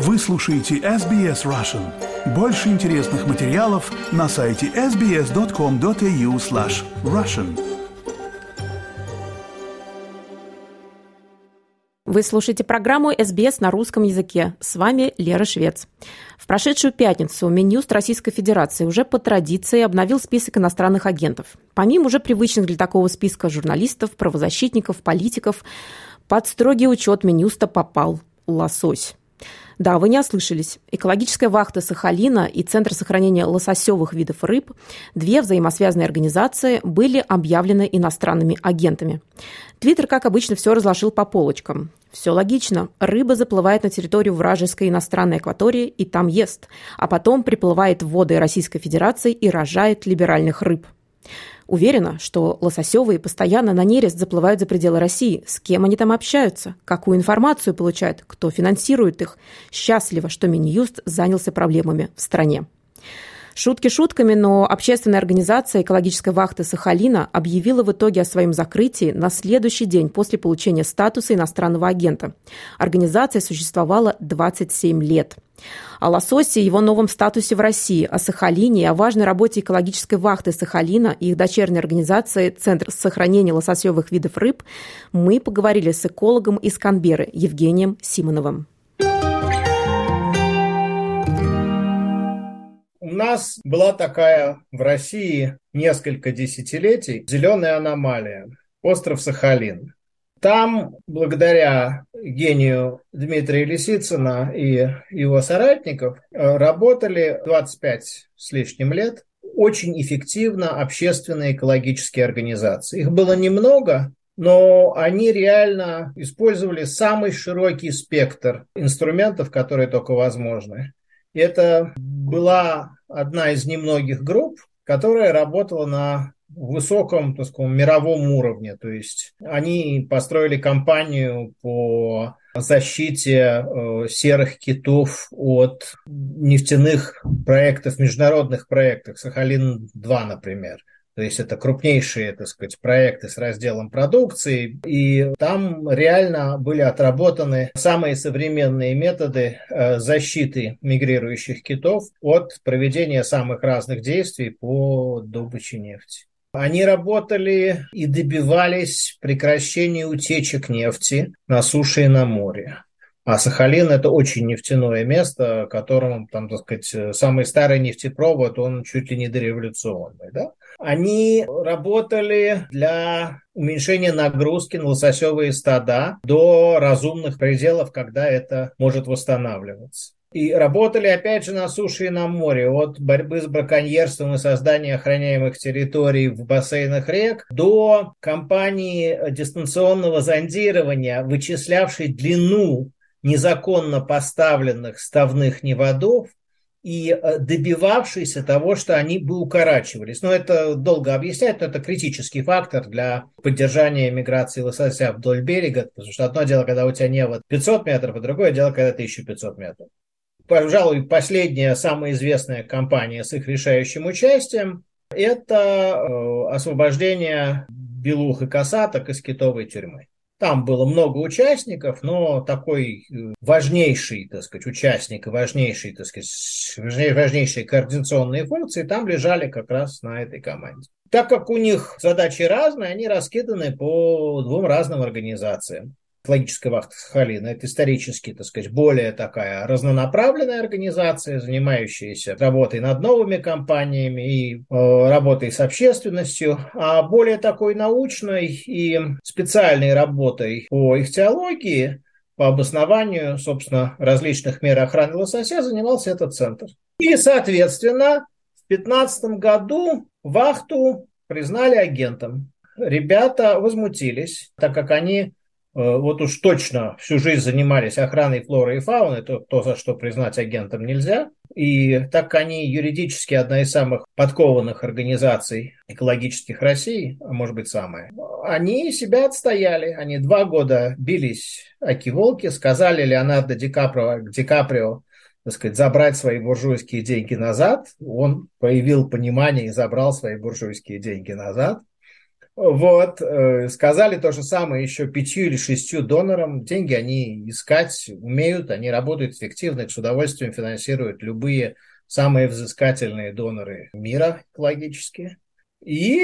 Вы слушаете SBS Russian. Больше интересных материалов на сайте sbs.com.au slash russian. Вы слушаете программу «СБС» на русском языке. С вами Лера Швец. В прошедшую пятницу Минюст Российской Федерации уже по традиции обновил список иностранных агентов. Помимо уже привычных для такого списка журналистов, правозащитников, политиков, под строгий учет Минюста попал лосось. Да, вы не ослышались. Экологическая вахта Сахалина и Центр сохранения лососевых видов рыб, две взаимосвязанные организации, были объявлены иностранными агентами. Твиттер, как обычно, все разложил по полочкам. Все логично. Рыба заплывает на территорию вражеской иностранной акватории и там ест, а потом приплывает в воды Российской Федерации и рожает либеральных рыб. Уверена, что лососевые постоянно на нерест заплывают за пределы России. С кем они там общаются? Какую информацию получают? Кто финансирует их? Счастливо, что Минюст занялся проблемами в стране. Шутки шутками, но общественная организация «Экологическая вахта Сахалина» объявила в итоге о своем закрытии на следующий день после получения статуса иностранного агента. Организация существовала 27 лет. О лососе его новом статусе в России, о Сахалине и о важной работе экологической вахты Сахалина и их дочерней организации Центр сохранения лососевых видов рыб мы поговорили с экологом из Канберы Евгением Симоновым. У нас была такая в России несколько десятилетий зеленая аномалия, остров Сахалин. Там, благодаря гению Дмитрия Лисицына и его соратников, работали 25 с лишним лет очень эффективно общественные экологические организации. Их было немного, но они реально использовали самый широкий спектр инструментов, которые только возможны. Это была одна из немногих групп, которая работала на высоком, так сказать, мировом уровне. То есть они построили кампанию по защите э, серых китов от нефтяных проектов, международных проектов, Сахалин-2, например. То есть это крупнейшие, так сказать, проекты с разделом продукции. И там реально были отработаны самые современные методы э, защиты мигрирующих китов от проведения самых разных действий по добыче нефти. Они работали и добивались прекращения утечек нефти на суше и на море. А Сахалин – это очень нефтяное место, которым, там, так сказать, самый старый нефтепровод, он чуть ли не дореволюционный. Да? Они работали для уменьшения нагрузки на лососевые стада до разумных пределов, когда это может восстанавливаться. И работали, опять же, на суше и на море, от борьбы с браконьерством и создания охраняемых территорий в бассейнах рек до кампании дистанционного зондирования, вычислявшей длину незаконно поставленных ставных неводов и э, добивавшийся того, что они бы укорачивались. Но это долго объяснять, но это критический фактор для поддержания миграции лосося вдоль берега, потому что одно дело, когда у тебя не вот 500 метров, а другое дело, когда 1500 метров. Пожалуй, последняя, самая известная компания с их решающим участием – это э, освобождение белух и касаток из китовой тюрьмы. Там было много участников, но такой э, важнейший, так сказать, участник, важнейший, так сказать, важнейшие координационные функции там лежали как раз на этой команде. Так как у них задачи разные, они раскиданы по двум разным организациям экологическая вахта Сахалина. Это исторически, так сказать, более такая разнонаправленная организация, занимающаяся работой над новыми компаниями и э, работой с общественностью, а более такой научной и специальной работой по их теологии, по обоснованию, собственно, различных мер охраны лосося занимался этот центр. И, соответственно, в 2015 году вахту признали агентом. Ребята возмутились, так как они вот уж точно всю жизнь занимались охраной флоры и фауны, то, то за что признать агентом нельзя. И так они юридически одна из самых подкованных организаций экологических России, а может быть самая, они себя отстояли. Они два года бились аки-волки, сказали Леонардо Ди Каприо, Ди Каприо так сказать, забрать свои буржуйские деньги назад. Он проявил понимание и забрал свои буржуйские деньги назад. Вот, э, сказали то же самое еще пятью или шестью донорам. Деньги они искать умеют, они работают эффективно, их с удовольствием финансируют любые самые взыскательные доноры мира экологические. И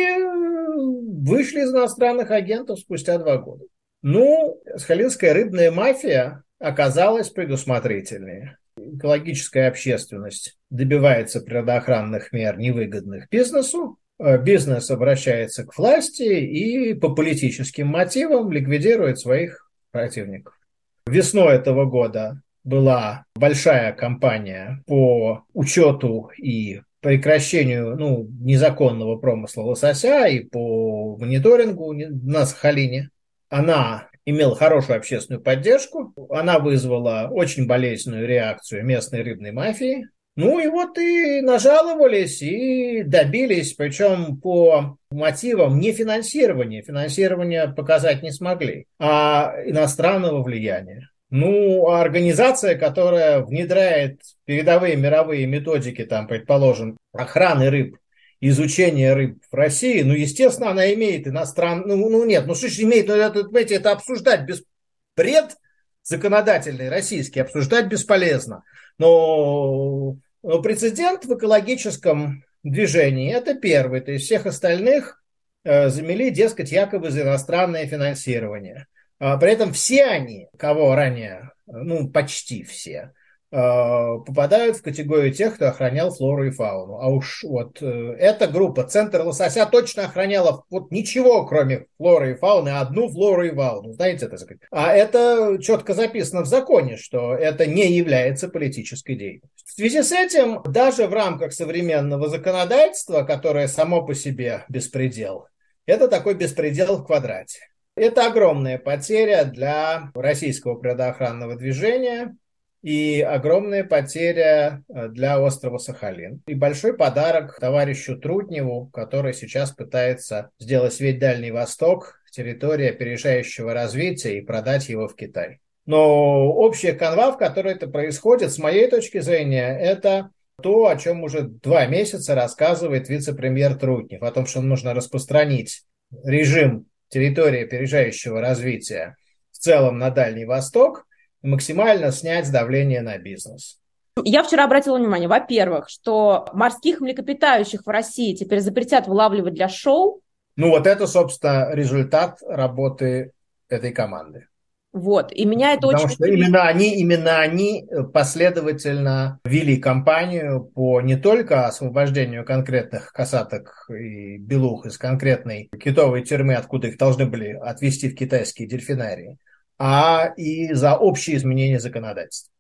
вышли из иностранных агентов спустя два года. Ну, сахалинская рыбная мафия оказалась предусмотрительнее. Экологическая общественность добивается природоохранных мер, невыгодных бизнесу, Э, бизнес обращается к власти и по политическим мотивам ликвидирует своих противников. Весной этого года была большая кампания по учету и прекращению ну, незаконного промысла лосося и по мониторингу на Сахалине. Она имела хорошую общественную поддержку. Она вызвала очень болезненную реакцию местной рыбной мафии. Ну и вот и нажаловались, и добились, причем по мотивам не финансирования, финансирование показать не смогли, а иностранного влияния. Ну, а организация, которая внедряет передовые мировые методики, там, предположим, охраны рыб, изучения рыб в России, ну, естественно, она имеет иностранный, ну, ну нет, ну что имеет, ну, это, понимаете, это обсуждать без бред законодательный, российский, обсуждать бесполезно. Но но прецедент в экологическом движении – это первый. То есть всех остальных э, замели, дескать, якобы за иностранное финансирование. А при этом все они, кого ранее, ну, почти все, Э, попадают в категорию тех, кто охранял флору и фауну. А уж вот э, эта группа, центр лосося, точно охраняла вот ничего, кроме флоры и фауны, одну флору и фауну. Знаете, это А это четко записано в законе, что это не является политической деятельностью. В связи с этим, даже в рамках современного законодательства, которое само по себе беспредел, это такой беспредел в квадрате. Это огромная потеря для российского природоохранного движения, и огромная потеря э, для острова Сахалин. И большой подарок товарищу Трутневу, который сейчас пытается сделать весь Дальний Восток территорией опережающего развития и продать его в Китай. Но общая канва, в которой это происходит, с моей точки зрения, это то, о чем уже два месяца рассказывает вице-премьер Трутнев, о том, что нужно распространить режим территории опережающего развития в целом на Дальний Восток – максимально снять давление на бизнес. Я вчера обратила внимание, во-первых, что морских млекопитающих в России теперь запретят вылавливать для шоу. Ну вот это, собственно, результат работы этой команды. Вот, и меня это Потому очень... что именно они, именно они последовательно вели кампанию по не только освобождению конкретных касаток и белух из конкретной китовой тюрьмы, откуда их должны были отвезти в китайские дельфинарии, а и за общие изменения законодательства.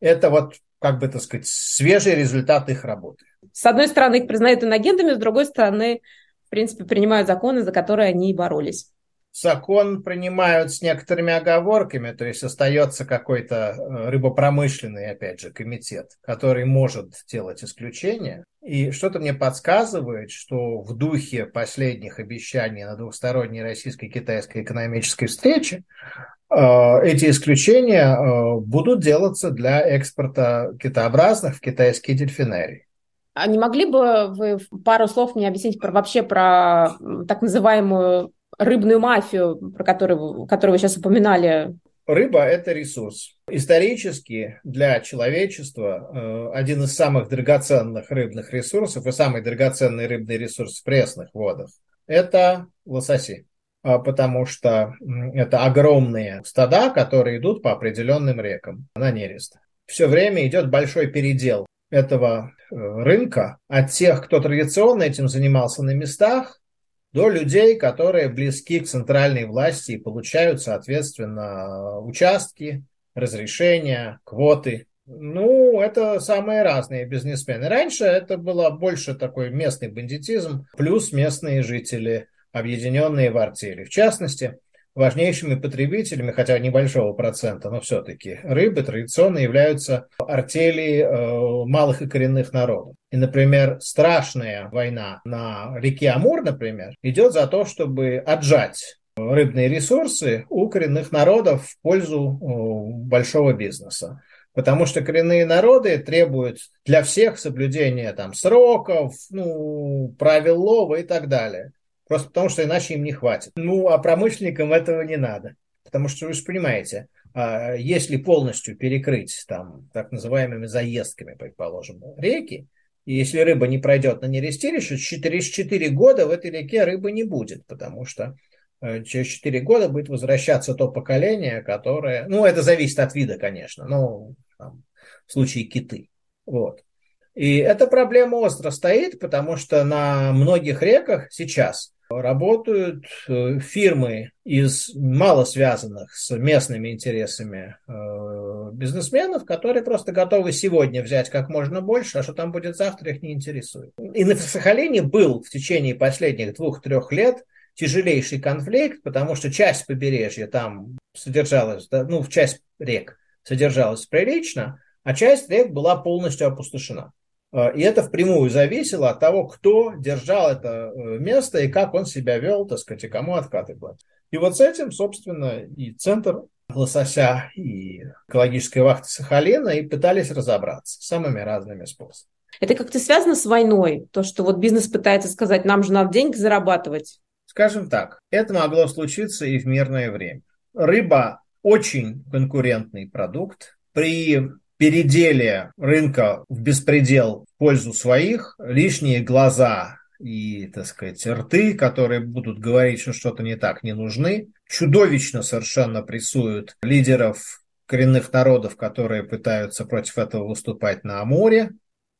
Это вот, как бы так сказать, свежий результат их работы. С одной стороны, их признают иногентами, с другой стороны, в принципе, принимают законы, за которые они и боролись закон принимают с некоторыми оговорками, то есть остается какой-то э, рыбопромышленный, опять же, комитет, который может делать исключения. И что-то мне подсказывает, что в духе последних обещаний на двухсторонней российско-китайской экономической встрече эти исключения э, будут делаться для экспорта китообразных в китайские дельфинарии. А не могли бы вы пару слов мне объяснить про, вообще про так называемую рыбную мафию, про которую, которую вы сейчас упоминали? Рыба – это ресурс. Исторически для человечества э, один из самых драгоценных рыбных ресурсов и самый драгоценный рыбный ресурс в пресных водах – это лососи потому что это огромные стада, которые идут по определенным рекам на нерест. Все время идет большой передел этого э, рынка от тех, кто традиционно этим занимался на местах, до людей, которые близки к центральной власти и получают, соответственно, участки, разрешения, квоты. Ну, это самые разные бизнесмены. Раньше это было больше такой местный бандитизм, плюс местные жители, объединенные в артели. В частности, важнейшими потребителями, хотя небольшого процента, но все-таки рыбы традиционно являются артели э, малых и коренных народов. И, например, страшная война на реке Амур, например, идет за то, чтобы отжать рыбные ресурсы у коренных народов в пользу э, большого бизнеса. Потому что коренные народы требуют для всех соблюдения там, сроков, ну, правил лова и так далее. Просто потому, что иначе им не хватит. Ну, а промышленникам этого не надо. Потому что вы же понимаете, а, если полностью перекрыть там так называемыми заездками, предположим, реки, и если рыба не пройдет на нерестилище, через 4 года в этой реке рыбы не будет, потому что э, через 4 года будет возвращаться то поколение, которое... Ну, это зависит от вида, конечно, но там, в случае киты. Вот. И эта проблема остро стоит, потому что на многих реках сейчас работают э, фирмы из мало связанных с местными интересами э, бизнесменов, которые просто готовы сегодня взять как можно больше, а что там будет завтра, их не интересует. И на Сахалине был в течение последних двух-трех лет тяжелейший конфликт, потому что часть побережья там содержалась, ну, в часть рек содержалась прилично, а часть рек была полностью опустошена. А, и это впрямую зависело от того, кто держал это э, место и как он себя вел, так сказать, и кому откаты платить. И вот с этим, собственно, и центр лосося, и экологическая вахта Сахалина и пытались разобраться самыми разными способами. Это как-то связано с войной? То, что вот бизнес пытается сказать, нам же надо деньги зарабатывать? Скажем так, это могло случиться и в мирное время. Рыба очень конкурентный продукт. При переделие рынка в беспредел в пользу своих, лишние глаза и, так сказать, рты, которые будут говорить, что что-то не так, не нужны, чудовищно совершенно прессуют лидеров коренных народов, которые пытаются против этого выступать на Амуре.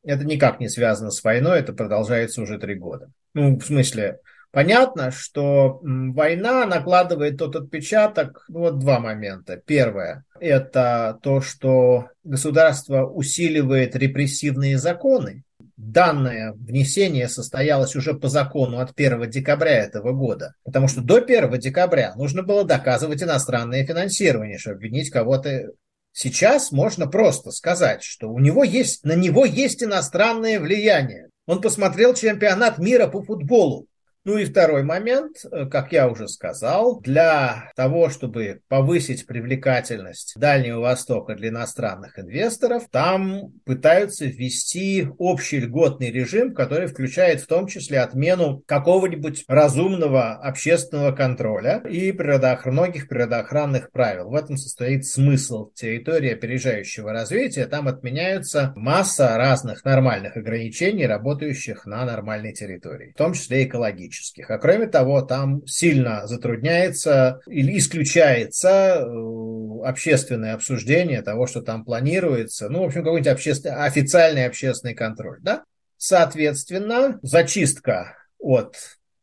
Это никак не связано с войной, это продолжается уже три года. Ну, в смысле, Понятно, что война накладывает тот отпечаток, ну, вот два момента. Первое – это то, что государство усиливает репрессивные законы. Данное внесение состоялось уже по закону от 1 декабря этого года, потому что до 1 декабря нужно было доказывать иностранное финансирование, чтобы обвинить кого-то Сейчас можно просто сказать, что у него есть, на него есть иностранное влияние. Он посмотрел чемпионат мира по футболу. Ну и второй момент, э, как я уже сказал, для того, чтобы повысить привлекательность Дальнего Востока для иностранных инвесторов, там пытаются ввести общий льготный режим, который включает в том числе отмену какого-нибудь разумного общественного контроля и природоохр... многих природоохранных правил. В этом состоит смысл территории опережающего развития. Там отменяются масса разных нормальных ограничений, работающих на нормальной территории, в том числе экологических экономических. А кроме того, там сильно затрудняется или исключается э, общественное обсуждение того, что там планируется. Ну, в общем, какой-нибудь общественный, официальный общественный контроль. Да? Соответственно, зачистка от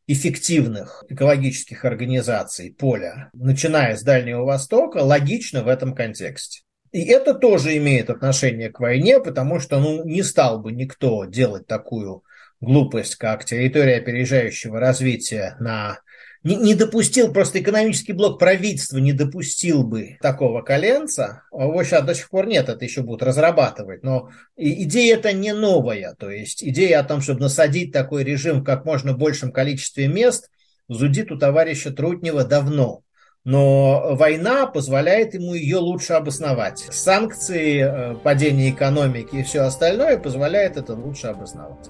эффективных экологических организаций поля, начиная с Дальнего Востока, логично в этом контексте. И это тоже имеет отношение к войне, потому что ну, не стал бы никто делать такую глупость, как территория опережающего развития на не, не допустил, просто экономический блок правительства не допустил бы такого коленца. Его сейчас до сих пор нет, это еще будут разрабатывать. Но идея это не новая. То есть идея о том, чтобы насадить такой режим в как можно большем количестве мест, зудит у товарища Трутнева давно. Но война позволяет ему ее лучше обосновать. Санкции, э, падение экономики и все остальное позволяет это лучше обосновать.